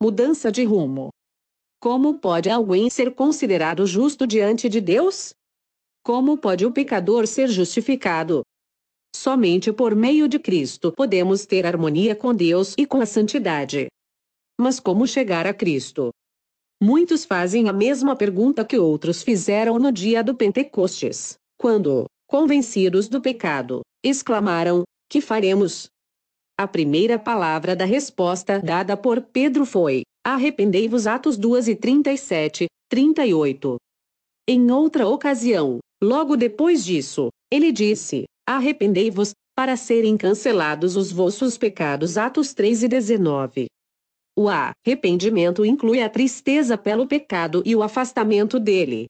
mudança de rumo. Como pode alguém ser considerado justo diante de Deus? Como pode o pecador ser justificado? Somente por meio de Cristo podemos ter harmonia com Deus e com a santidade. Mas como chegar a Cristo? Muitos fazem a mesma pergunta que outros fizeram no dia do Pentecostes, quando, convencidos do pecado, exclamaram: Que faremos? A primeira palavra da resposta dada por Pedro foi: Arrependei-vos. Atos 2 e 37, 38. Em outra ocasião, logo depois disso, ele disse: Arrependei-vos, para serem cancelados os vossos pecados. Atos 3 e 19. O arrependimento inclui a tristeza pelo pecado e o afastamento dele.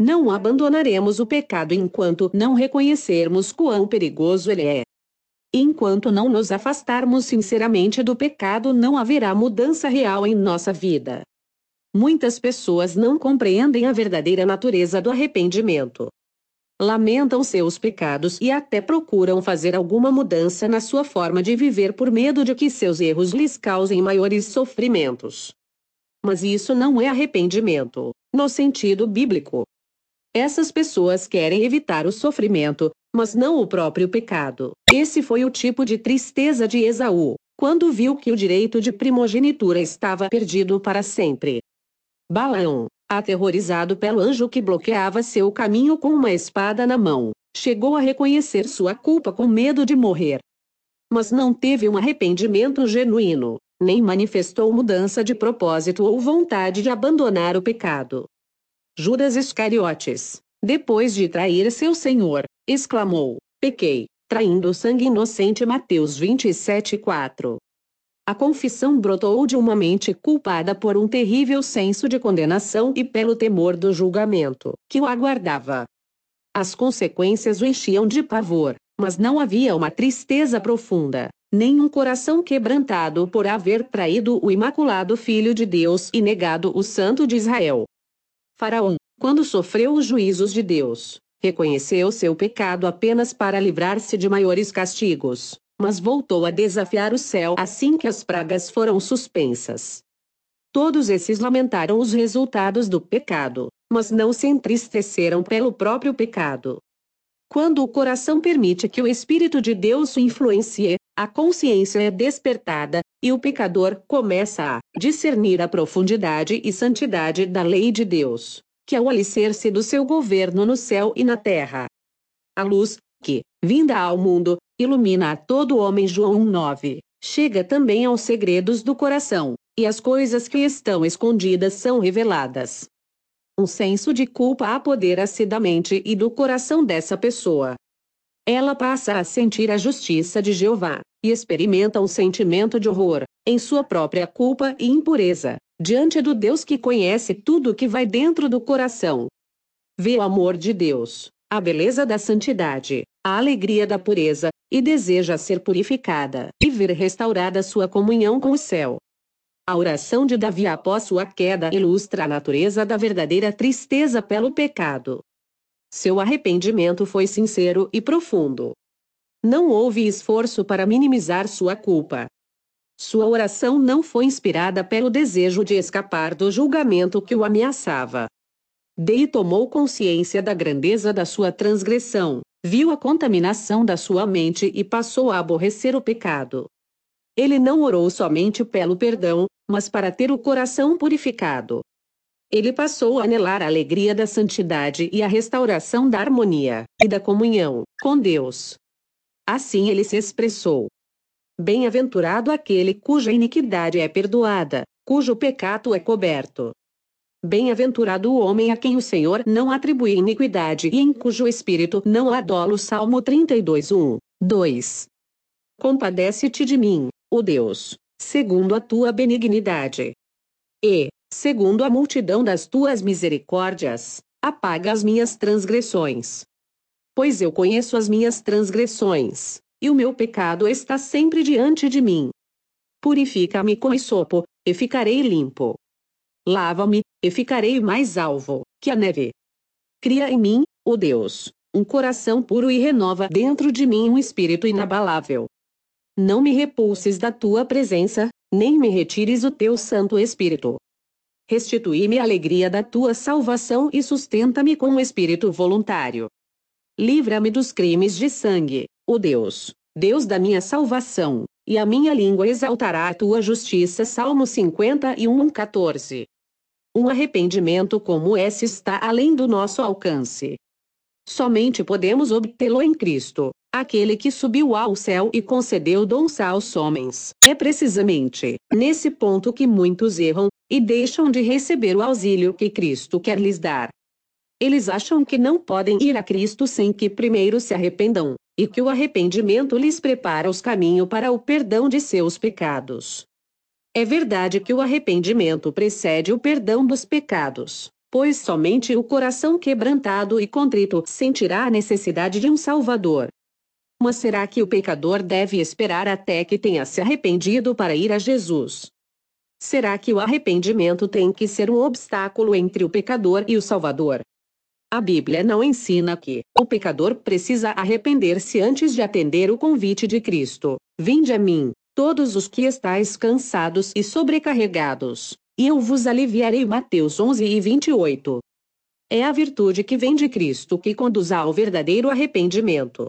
Não abandonaremos o pecado enquanto não reconhecermos quão perigoso ele é. Enquanto não nos afastarmos sinceramente do pecado, não haverá mudança real em nossa vida. Muitas pessoas não compreendem a verdadeira natureza do arrependimento lamentam seus pecados e até procuram fazer alguma mudança na sua forma de viver por medo de que seus erros lhes causem maiores sofrimentos. Mas isso não é arrependimento, no sentido bíblico. Essas pessoas querem evitar o sofrimento, mas não o próprio pecado. Esse foi o tipo de tristeza de Esaú, quando viu que o direito de primogenitura estava perdido para sempre. Balaão, aterrorizado pelo anjo que bloqueava seu caminho com uma espada na mão, chegou a reconhecer sua culpa com medo de morrer. Mas não teve um arrependimento genuíno, nem manifestou mudança de propósito ou vontade de abandonar o pecado. Judas Iscariotes, depois de trair seu senhor, exclamou: Pequei, traindo sangue inocente. Mateus 27:4. A confissão brotou de uma mente culpada por um terrível senso de condenação e pelo temor do julgamento que o aguardava. As consequências o enchiam de pavor, mas não havia uma tristeza profunda, nem um coração quebrantado por haver traído o imaculado Filho de Deus e negado o Santo de Israel. Faraó, quando sofreu os juízos de Deus, reconheceu seu pecado apenas para livrar-se de maiores castigos mas voltou a desafiar o céu assim que as pragas foram suspensas. Todos esses lamentaram os resultados do pecado, mas não se entristeceram pelo próprio pecado. Quando o coração permite que o Espírito de Deus o influencie, a consciência é despertada, e o pecador começa a discernir a profundidade e santidade da lei de Deus, que é o alicerce do seu governo no céu e na terra. A luz, que, vinda ao mundo, ilumina a todo homem João 1:9. Chega também aos segredos do coração, e as coisas que estão escondidas são reveladas. Um senso de culpa apodera-se da mente e do coração dessa pessoa. Ela passa a sentir a justiça de Jeová, e experimenta um sentimento de horror, em sua própria culpa e impureza, diante do Deus que conhece tudo o que vai dentro do coração. Vê o amor de Deus, a beleza da santidade, a alegria da pureza, e deseja ser purificada e ver restaurada sua comunhão com o céu. A oração de Davi após sua queda ilustra a natureza da verdadeira tristeza pelo pecado. Seu arrependimento foi sincero e profundo. Não houve esforço para minimizar sua culpa. Sua oração não foi inspirada pelo desejo de escapar do julgamento que o ameaçava. Dei tomou consciência da grandeza da sua transgressão, viu a contaminação da sua mente e passou a aborrecer o pecado. Ele não orou somente pelo perdão, mas para ter o coração purificado. Ele passou a anelar a alegria da santidade e a restauração da harmonia e da comunhão com Deus. Assim ele se expressou: Bem-aventurado aquele cuja iniquidade é perdoada, cujo pecado é coberto. Bem-aventurado o homem a quem o Senhor não atribui iniquidade e em cujo espírito não há dolo. Salmo 32, 1, 2. Compadece-te de mim, ó Deus, segundo a tua benignidade. E, segundo a multidão das tuas misericórdias, apaga as minhas transgressões. Pois eu conheço as minhas transgressões, e o meu pecado está sempre diante de mim. Purifica-me com sopo, e ficarei limpo. Lava-me, e ficarei mais alvo que a neve. Cria em mim, ó Deus, um coração puro e renova dentro de mim um espírito inabalável. Não me repulses da tua presença, nem me retires o teu Santo Espírito. Restituí-me a alegria da tua salvação e sustenta-me com um espírito voluntário. Livra-me dos crimes de sangue, ó Deus, Deus da minha salvação, e a minha língua exaltará a tua justiça. Salmo 51, 14. Um arrependimento como esse está além do nosso alcance. Somente podemos obtê-lo em Cristo, aquele que subiu ao céu e concedeu dons aos homens. É precisamente nesse ponto que muitos erram e deixam de receber o auxílio que Cristo quer lhes dar. Eles acham que não podem ir a Cristo sem que primeiro se arrependam, e que o arrependimento lhes prepara os caminhos para o perdão de seus pecados. É verdade que o arrependimento precede o perdão dos pecados, pois somente o coração quebrantado e contrito sentirá a necessidade de um Salvador. Mas será que o pecador deve esperar até que tenha se arrependido para ir a Jesus? Será que o arrependimento tem que ser um obstáculo entre o pecador e o Salvador? A Bíblia não ensina que o pecador precisa arrepender-se antes de atender o convite de Cristo. Vinde a mim, todos os que estáis cansados e sobrecarregados, e eu vos aliviarei. Mateus 11 e 28. É a virtude que vem de Cristo que conduz ao verdadeiro arrependimento.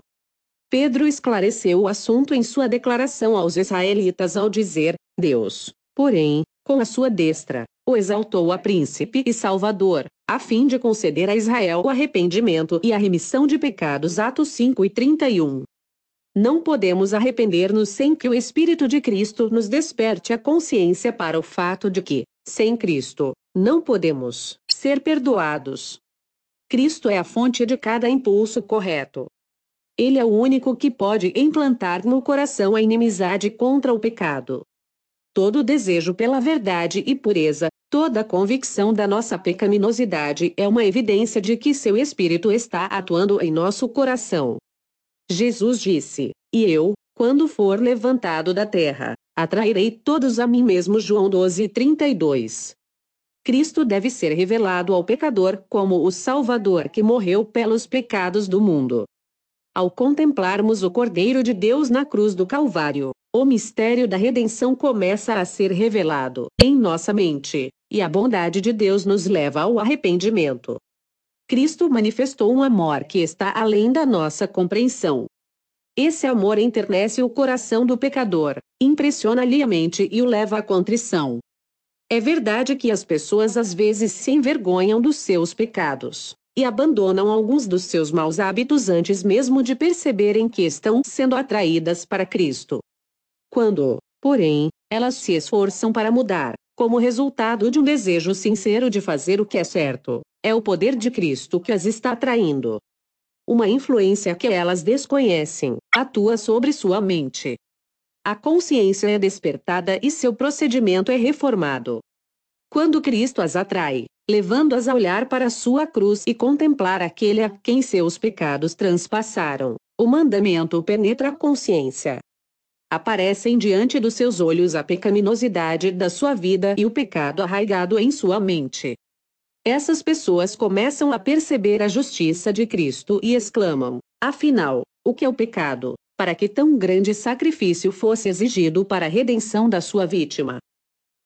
Pedro esclareceu o assunto em sua declaração aos israelitas ao dizer: Deus, porém, com a sua destra, o exaltou a príncipe e salvador, a fim de conceder a Israel o arrependimento e a remissão de pecados. Atos 5 e 31. Não podemos arrepender-nos sem que o Espírito de Cristo nos desperte a consciência para o fato de que, sem Cristo, não podemos ser perdoados. Cristo é a fonte de cada impulso correto, ele é o único que pode implantar no coração a inimizade contra o pecado. Todo desejo pela verdade e pureza, toda convicção da nossa pecaminosidade é uma evidência de que seu Espírito está atuando em nosso coração. Jesus disse: E eu, quando for levantado da terra, atrairei todos a mim mesmo. João 12, 32. Cristo deve ser revelado ao pecador como o Salvador que morreu pelos pecados do mundo. Ao contemplarmos o Cordeiro de Deus na cruz do Calvário, o mistério da redenção começa a ser revelado em nossa mente, e a bondade de Deus nos leva ao arrependimento. Cristo manifestou um amor que está além da nossa compreensão. Esse amor enternece o coração do pecador, impressiona-lhe a mente e o leva à contrição. É verdade que as pessoas às vezes se envergonham dos seus pecados, e abandonam alguns dos seus maus hábitos antes mesmo de perceberem que estão sendo atraídas para Cristo. Quando, porém, elas se esforçam para mudar, como resultado de um desejo sincero de fazer o que é certo, é o poder de Cristo que as está atraindo. Uma influência que elas desconhecem atua sobre sua mente. A consciência é despertada e seu procedimento é reformado. Quando Cristo as atrai, levando-as a olhar para sua cruz e contemplar aquele a quem seus pecados transpassaram. O mandamento penetra a consciência. Aparecem diante dos seus olhos a pecaminosidade da sua vida e o pecado arraigado em sua mente. Essas pessoas começam a perceber a justiça de Cristo e exclamam: Afinal, o que é o pecado, para que tão grande sacrifício fosse exigido para a redenção da sua vítima?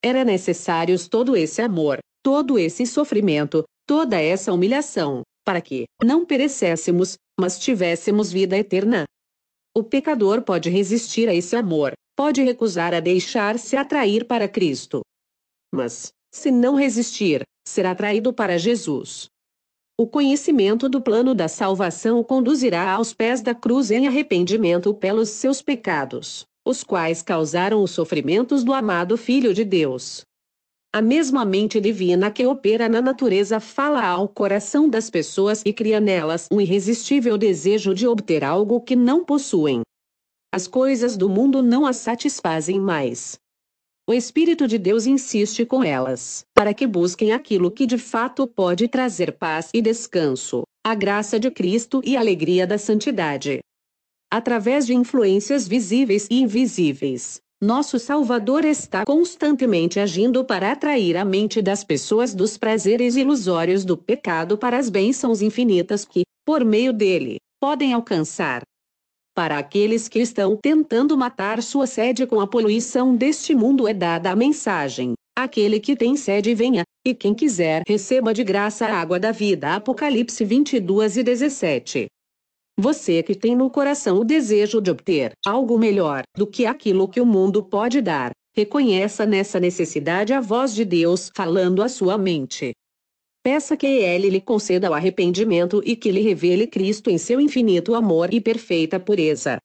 Era necessário todo esse amor, todo esse sofrimento, toda essa humilhação, para que não perecêssemos, mas tivéssemos vida eterna. O pecador pode resistir a esse amor, pode recusar a deixar-se atrair para Cristo. Mas, se não resistir, será atraído para Jesus. O conhecimento do plano da salvação o conduzirá aos pés da cruz em arrependimento pelos seus pecados, os quais causaram os sofrimentos do amado Filho de Deus. A mesma mente divina que opera na natureza fala ao coração das pessoas e cria nelas um irresistível desejo de obter algo que não possuem. As coisas do mundo não as satisfazem mais. O Espírito de Deus insiste com elas, para que busquem aquilo que de fato pode trazer paz e descanso, a graça de Cristo e a alegria da santidade. Através de influências visíveis e invisíveis, nosso Salvador está constantemente agindo para atrair a mente das pessoas dos prazeres ilusórios do pecado para as bênçãos infinitas que, por meio dele, podem alcançar. Para aqueles que estão tentando matar sua sede com a poluição deste mundo é dada a mensagem: aquele que tem sede venha, e quem quiser receba de graça a água da vida. Apocalipse 22 e 17. Você que tem no coração o desejo de obter algo melhor do que aquilo que o mundo pode dar, reconheça nessa necessidade a voz de Deus falando à sua mente. Peça que Ele lhe conceda o arrependimento e que lhe revele Cristo em seu infinito amor e perfeita pureza.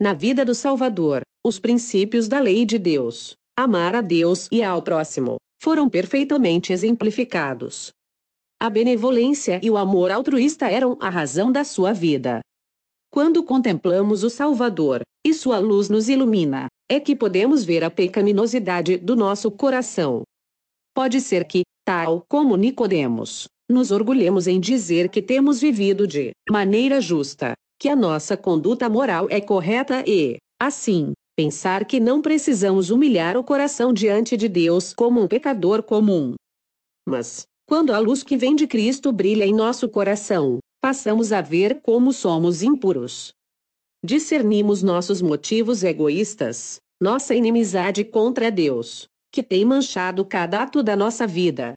Na vida do Salvador, os princípios da lei de Deus, amar a Deus e ao próximo, foram perfeitamente exemplificados. A benevolência e o amor altruísta eram a razão da sua vida. Quando contemplamos o Salvador, e sua luz nos ilumina, é que podemos ver a pecaminosidade do nosso coração. Pode ser que, tal como Nicodemos, nos orgulhemos em dizer que temos vivido de maneira justa, que a nossa conduta moral é correta e, assim, pensar que não precisamos humilhar o coração diante de Deus como um pecador comum. Mas, quando a luz que vem de Cristo brilha em nosso coração, passamos a ver como somos impuros. Discernimos nossos motivos egoístas, nossa inimizade contra Deus, que tem manchado cada ato da nossa vida.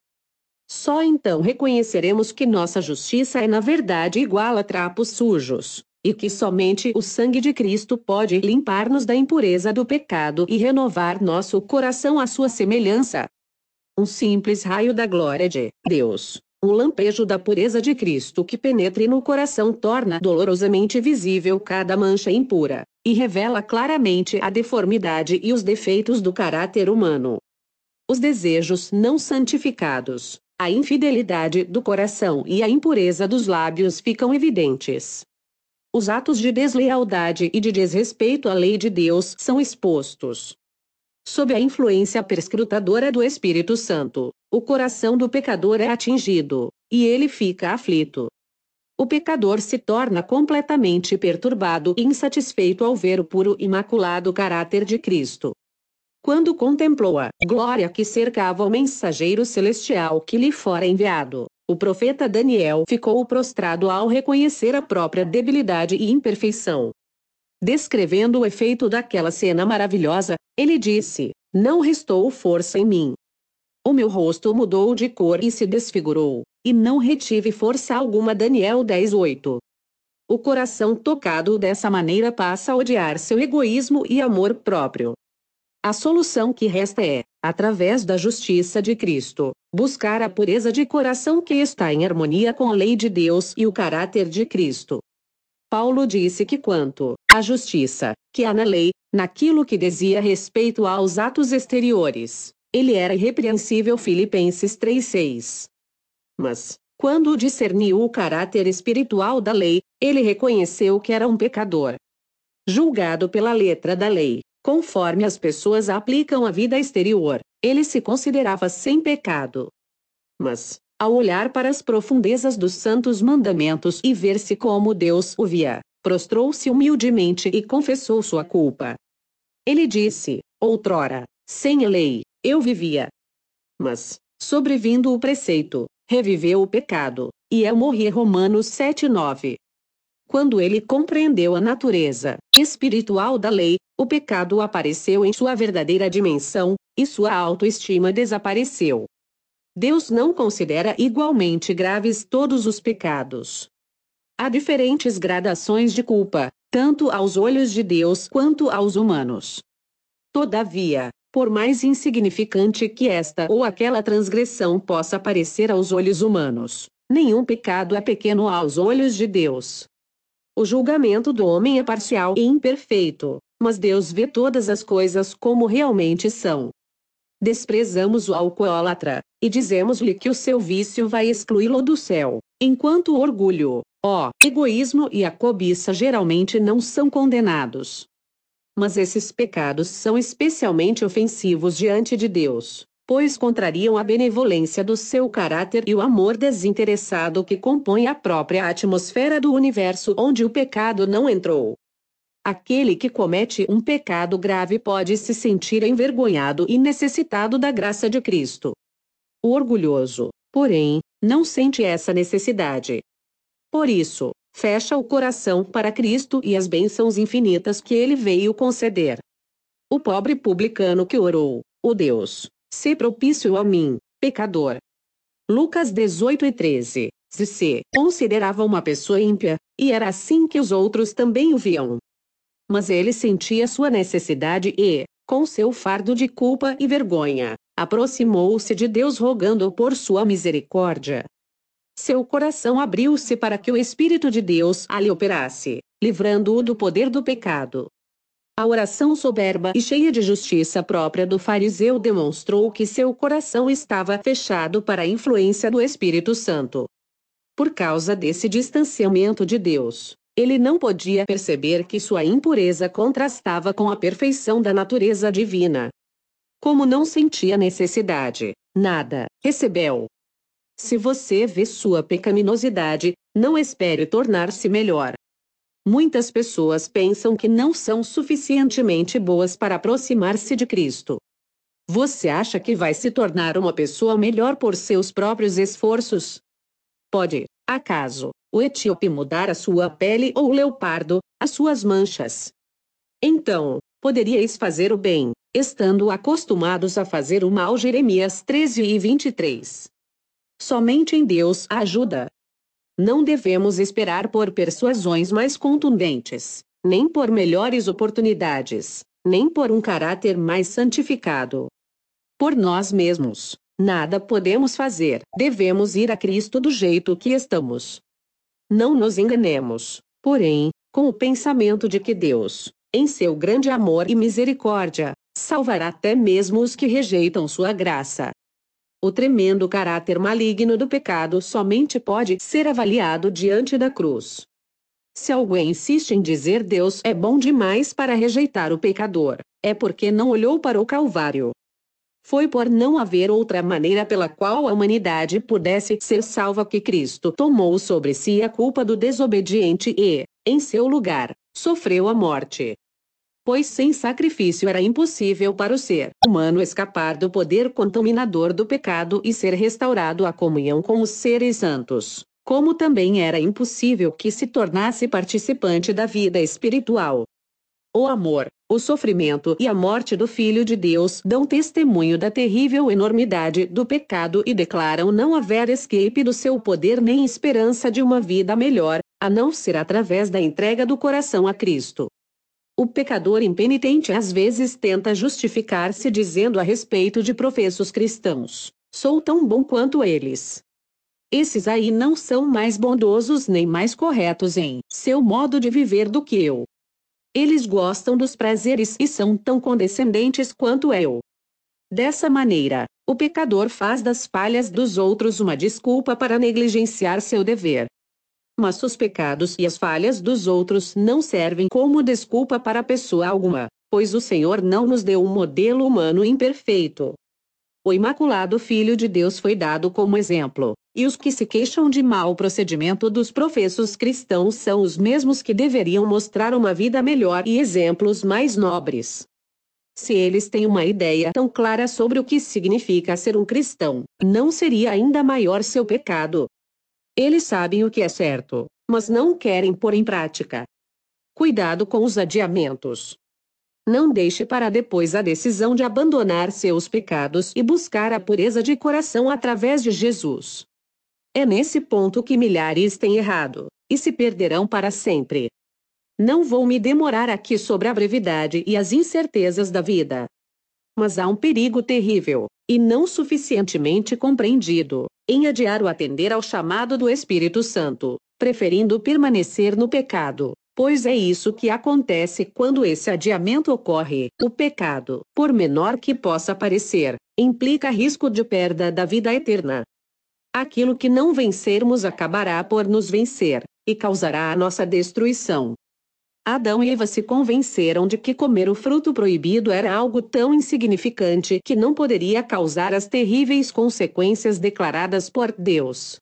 Só então reconheceremos que nossa justiça é na verdade igual a trapos sujos, e que somente o sangue de Cristo pode limpar-nos da impureza do pecado e renovar nosso coração à sua semelhança. Um simples raio da glória de Deus, um lampejo da pureza de Cristo que penetre no coração torna dolorosamente visível cada mancha impura, e revela claramente a deformidade e os defeitos do caráter humano os desejos não santificados, a infidelidade do coração e a impureza dos lábios ficam evidentes. Os atos de deslealdade e de desrespeito à lei de Deus são expostos. Sob a influência perscrutadora do Espírito Santo, o coração do pecador é atingido, e ele fica aflito. O pecador se torna completamente perturbado e insatisfeito ao ver o puro e imaculado caráter de Cristo, quando contemplou a glória que cercava o mensageiro celestial que lhe fora enviado, o profeta Daniel ficou prostrado ao reconhecer a própria debilidade e imperfeição. Descrevendo o efeito daquela cena maravilhosa, ele disse: Não restou força em mim. O meu rosto mudou de cor e se desfigurou, e não retive força alguma. Daniel 10:8. O coração tocado dessa maneira passa a odiar seu egoísmo e amor próprio. A solução que resta é, através da justiça de Cristo, buscar a pureza de coração que está em harmonia com a lei de Deus e o caráter de Cristo. Paulo disse que quanto à justiça que há na lei, naquilo que dizia respeito aos atos exteriores, ele era irrepreensível. Filipenses 3:6. Mas, quando discerniu o caráter espiritual da lei, ele reconheceu que era um pecador. Julgado pela letra da lei, Conforme as pessoas aplicam a vida exterior, ele se considerava sem pecado. Mas, ao olhar para as profundezas dos santos mandamentos e ver-se como Deus o via, prostrou-se humildemente e confessou sua culpa. Ele disse: Outrora, sem a lei, eu vivia. Mas, sobrevindo o preceito, reviveu o pecado, e eu morri. Romanos 7:9. Quando ele compreendeu a natureza espiritual da lei, o pecado apareceu em sua verdadeira dimensão, e sua autoestima desapareceu. Deus não considera igualmente graves todos os pecados. Há diferentes gradações de culpa, tanto aos olhos de Deus quanto aos humanos. Todavia, por mais insignificante que esta ou aquela transgressão possa parecer aos olhos humanos, nenhum pecado é pequeno aos olhos de Deus. O julgamento do homem é parcial e imperfeito, mas Deus vê todas as coisas como realmente são. Desprezamos o alcoólatra, e dizemos-lhe que o seu vício vai excluí-lo do céu, enquanto o orgulho, ó, egoísmo e a cobiça geralmente não são condenados. Mas esses pecados são especialmente ofensivos diante de Deus, pois contrariam a benevolência do seu caráter e o amor desinteressado que compõe a própria atmosfera do universo onde o pecado não entrou. Aquele que comete um pecado grave pode se sentir envergonhado e necessitado da graça de Cristo. O orgulhoso, porém, não sente essa necessidade. Por isso, fecha o coração para Cristo e as bênçãos infinitas que ele veio conceder. O pobre publicano que orou, o Deus, se propício a mim, pecador. Lucas 18 e 13. Se se considerava uma pessoa ímpia, e era assim que os outros também o viam. Mas ele sentia sua necessidade e, com seu fardo de culpa e vergonha, aproximou-se de Deus rogando por sua misericórdia. Seu coração abriu-se para que o Espírito de Deus ali operasse, livrando-o do poder do pecado. A oração soberba e cheia de justiça própria do fariseu demonstrou que seu coração estava fechado para a influência do Espírito Santo. Por causa desse distanciamento de Deus, ele não podia perceber que sua impureza contrastava com a perfeição da natureza divina. Como não sentia necessidade, nada, recebeu. Se você vê sua pecaminosidade, não espere tornar-se melhor. Muitas pessoas pensam que não são suficientemente boas para aproximar-se de Cristo. Você acha que vai se tornar uma pessoa melhor por seus próprios esforços? Pode, acaso, o etíope mudar a sua pele ou o leopardo, as suas manchas. Então, poderíeis fazer o bem, estando acostumados a fazer o mal. Jeremias 13 e 23. Somente em Deus há ajuda. Não devemos esperar por persuasões mais contundentes, nem por melhores oportunidades, nem por um caráter mais santificado. Por nós mesmos, nada podemos fazer. Devemos ir a Cristo do jeito que estamos. Não nos enganemos, porém, com o pensamento de que Deus, em seu grande amor e misericórdia, salvará até mesmo os que rejeitam sua graça. O tremendo caráter maligno do pecado somente pode ser avaliado diante da cruz. Se alguém insiste em dizer Deus é bom demais para rejeitar o pecador, é porque não olhou para o Calvário. Foi por não haver outra maneira pela qual a humanidade pudesse ser salva que Cristo tomou sobre si a culpa do desobediente e, em seu lugar, sofreu a morte. Pois sem sacrifício era impossível para o ser humano escapar do poder contaminador do pecado e ser restaurado à comunhão com os seres santos, como também era impossível que se tornasse participante da vida espiritual. O amor, o sofrimento e a morte do Filho de Deus dão testemunho da terrível enormidade do pecado e declaram não haver escape do seu poder nem esperança de uma vida melhor, a não ser através da entrega do coração a Cristo. O pecador impenitente às vezes tenta justificar-se dizendo a respeito de professos cristãos: sou tão bom quanto eles. Esses aí não são mais bondosos nem mais corretos em seu modo de viver do que eu. Eles gostam dos prazeres e são tão condescendentes quanto eu. Dessa maneira, o pecador faz das falhas dos outros uma desculpa para negligenciar seu dever. Mas os pecados e as falhas dos outros não servem como desculpa para pessoa alguma, pois o Senhor não nos deu um modelo humano imperfeito. O Imaculado Filho de Deus foi dado como exemplo, e os que se queixam de mau procedimento dos professos cristãos são os mesmos que deveriam mostrar uma vida melhor e exemplos mais nobres. Se eles têm uma ideia tão clara sobre o que significa ser um cristão, não seria ainda maior seu pecado. Eles sabem o que é certo, mas não querem pôr em prática. Cuidado com os adiamentos. Não deixe para depois a decisão de abandonar seus pecados e buscar a pureza de coração através de Jesus. É nesse ponto que milhares têm errado, e se perderão para sempre. Não vou me demorar aqui sobre a brevidade e as incertezas da vida. Mas há um perigo terrível, e não suficientemente compreendido, em adiar o atender ao chamado do Espírito Santo, preferindo permanecer no pecado, Pois é isso que acontece quando esse adiamento ocorre. O pecado, por menor que possa parecer, implica risco de perda da vida eterna. Aquilo que não vencermos acabará por nos vencer, e causará a nossa destruição. Adão e Eva se convenceram de que comer o fruto proibido era algo tão insignificante que não poderia causar as terríveis consequências declaradas por Deus.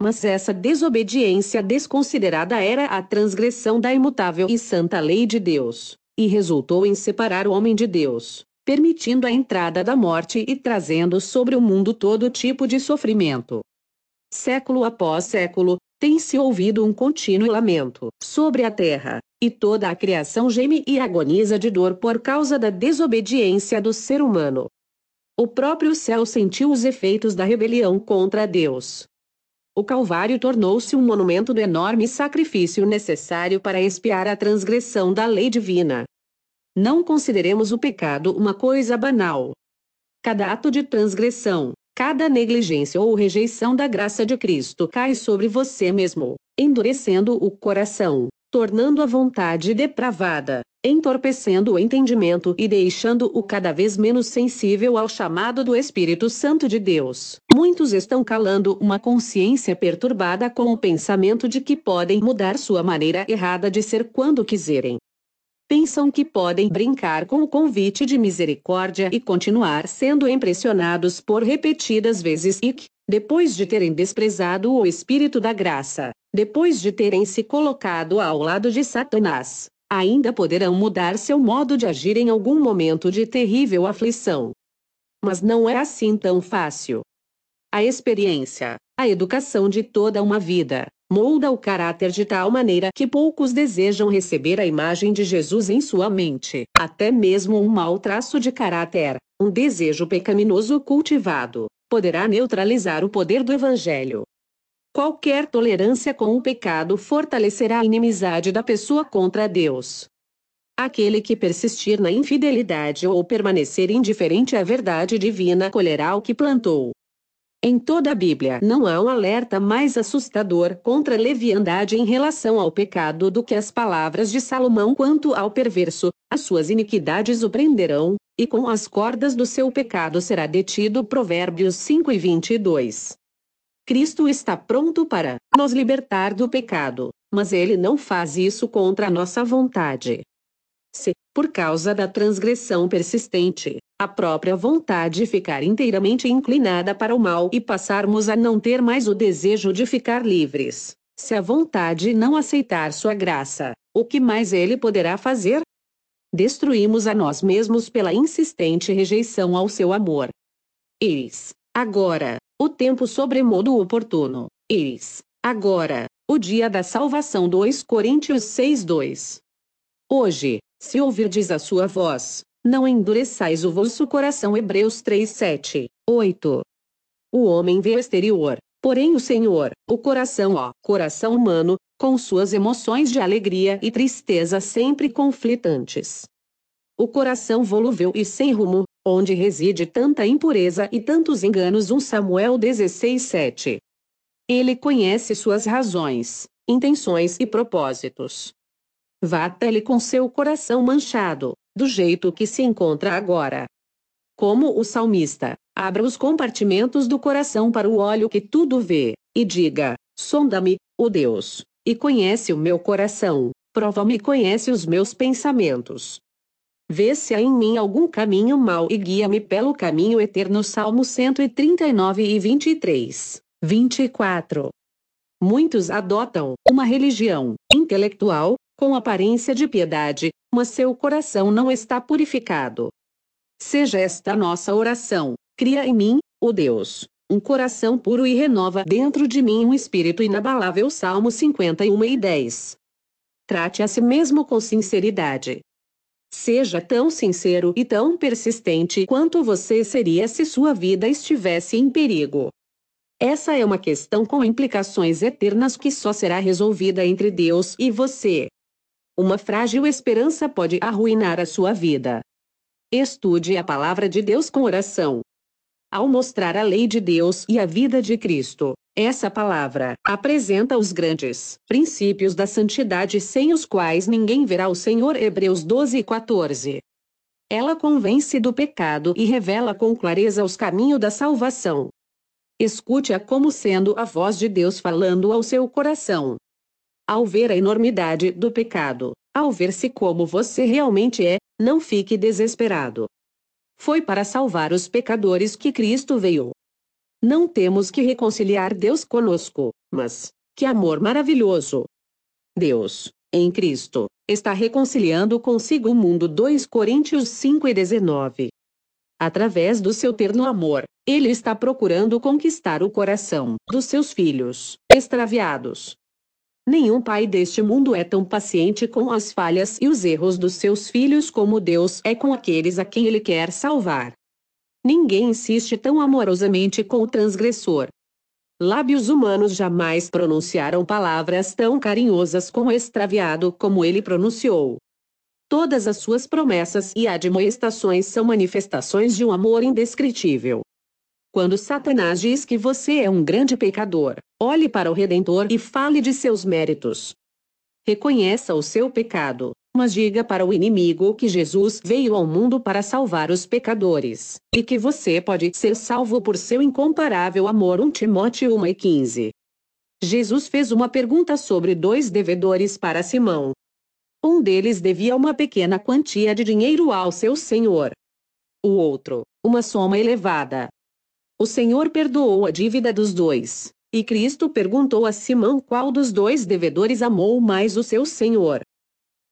Mas essa desobediência desconsiderada era a transgressão da imutável e santa lei de Deus, e resultou em separar o homem de Deus, permitindo a entrada da morte e trazendo sobre o mundo todo tipo de sofrimento. Século após século, tem-se ouvido um contínuo lamento sobre a terra, e toda a criação geme e agoniza de dor por causa da desobediência do ser humano. O próprio céu sentiu os efeitos da rebelião contra Deus. O Calvário tornou-se um monumento do enorme sacrifício necessário para expiar a transgressão da lei divina. Não consideremos o pecado uma coisa banal. Cada ato de transgressão, cada negligência ou rejeição da graça de Cristo cai sobre você mesmo, endurecendo o coração, tornando a vontade depravada, entorpecendo o entendimento e deixando-o cada vez menos sensível ao chamado do Espírito Santo de Deus. Muitos estão calando uma consciência perturbada com o pensamento de que podem mudar sua maneira errada de ser quando quiserem. Pensam que podem brincar com o convite de misericórdia e continuar sendo impressionados por repetidas vezes e que, depois de terem desprezado o Espírito da graça, depois de terem se colocado ao lado de Satanás, ainda poderão mudar seu modo de agir em algum momento de terrível aflição. Mas não é assim tão fácil. A experiência, a educação de toda uma vida, molda o caráter de tal maneira que poucos desejam receber a imagem de Jesus em sua mente. Até mesmo um mau traço de caráter, um desejo pecaminoso cultivado, poderá neutralizar o poder do Evangelho. Qualquer tolerância com o pecado fortalecerá a inimizade da pessoa contra Deus. Aquele que persistir na infidelidade ou permanecer indiferente à verdade divina colherá o que plantou. Em toda a Bíblia não há um alerta mais assustador contra a leviandade em relação ao pecado do que as palavras de Salomão quanto ao perverso: as suas iniquidades o prenderão, e com as cordas do seu pecado será detido. Provérbios 5 e 22. Cristo está pronto para nos libertar do pecado, mas ele não faz isso contra a nossa vontade. Se, por causa da transgressão persistente, a própria vontade ficar inteiramente inclinada para o mal e passarmos a não ter mais o desejo de ficar livres, se a vontade não aceitar sua graça, o que mais ele poderá fazer? Destruímos a nós mesmos pela insistente rejeição ao seu amor. Eis, agora, o tempo sobremodo oportuno. Eis, agora, o dia da salvação 2 Coríntios 6:2. Hoje, se ouvirdes a sua voz, não endureçais o vosso coração Hebreus 3:7, 8. O homem vê o exterior, porém o Senhor, o coração ó, coração humano, com suas emoções de alegria e tristeza sempre conflitantes. O coração volúvel e sem rumo, onde reside tanta impureza e tantos enganos. 1 Samuel 16:7. Ele conhece suas razões, intenções e propósitos. Vá até ele com seu coração manchado, do jeito que se encontra agora. Como o salmista, abra os compartimentos do coração para o óleo que tudo vê, e diga: Sonda-me, ó Deus, e conhece o meu coração, prova-me e conhece os meus pensamentos. Vê se há em mim algum caminho mau e guia-me pelo caminho eterno. Salmo 139 e 23, 24. Muitos adotam uma religião intelectual, com aparência de piedade, mas seu coração não está purificado. Seja esta nossa oração: cria em mim, ó Deus, um coração puro e renova dentro de mim um espírito inabalável. Salmo 51 e 10. Trate a si mesmo com sinceridade. Seja tão sincero e tão persistente quanto você seria se sua vida estivesse em perigo. Essa é uma questão com implicações eternas que só será resolvida entre Deus e você. Uma frágil esperança pode arruinar a sua vida. Estude a palavra de Deus com oração. Ao mostrar a lei de Deus e a vida de Cristo, essa palavra apresenta os grandes princípios da santidade sem os quais ninguém verá o Senhor. Hebreus 12 e 14. Ela convence do pecado e revela com clareza os caminhos da salvação. Escute-a como sendo a voz de Deus falando ao seu coração. Ao ver a enormidade do pecado, ao ver-se como você realmente é, não fique desesperado. Foi para salvar os pecadores que Cristo veio. Não temos que reconciliar Deus conosco, mas, que amor maravilhoso! Deus, em Cristo, está reconciliando consigo o mundo. 2 Coríntios 5 e 19. Através do seu terno amor, ele está procurando conquistar o coração dos seus filhos, extraviados. Nenhum pai deste mundo é tão paciente com as falhas e os erros dos seus filhos como Deus é com aqueles a quem ele quer salvar. Ninguém insiste tão amorosamente com o transgressor. Lábios humanos jamais pronunciaram palavras tão carinhosas com o extraviado como ele pronunciou. Todas as suas promessas e admoestações são manifestações de um amor indescritível. Quando Satanás diz que você é um grande pecador, olhe para o Redentor e fale de seus méritos. Reconheça o seu pecado, mas diga para o inimigo que Jesus veio ao mundo para salvar os pecadores, e que você pode ser salvo por seu incomparável amor. 1 Timóteo 1 e 15. Jesus fez uma pergunta sobre dois devedores para Simão, um deles devia uma pequena quantia de dinheiro ao seu senhor. O outro, uma soma elevada. O senhor perdoou a dívida dos dois. E Cristo perguntou a Simão qual dos dois devedores amou mais o seu senhor.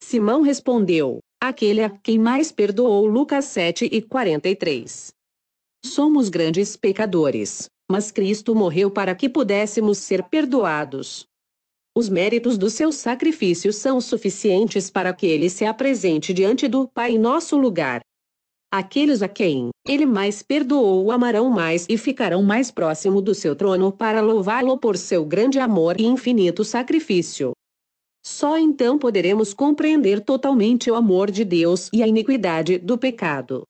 Simão respondeu: aquele a quem mais perdoou. Lucas 7 e 43. Somos grandes pecadores, mas Cristo morreu para que pudéssemos ser perdoados. Os méritos do seu sacrifício são suficientes para que ele se apresente diante do Pai em nosso lugar. Aqueles a quem ele mais perdoou amarão mais e ficarão mais próximo do seu trono para louvá-lo por seu grande amor e infinito sacrifício. Só então poderemos compreender totalmente o amor de Deus e a iniquidade do pecado.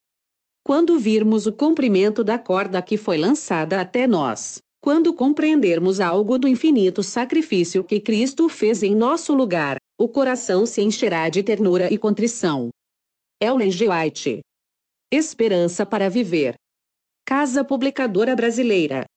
Quando virmos o comprimento da corda que foi lançada até nós, quando compreendermos algo do infinito sacrifício que Cristo fez em nosso lugar, o coração se encherá de ternura e contrição. Ellen G. White. Esperança para viver. Casa Publicadora Brasileira.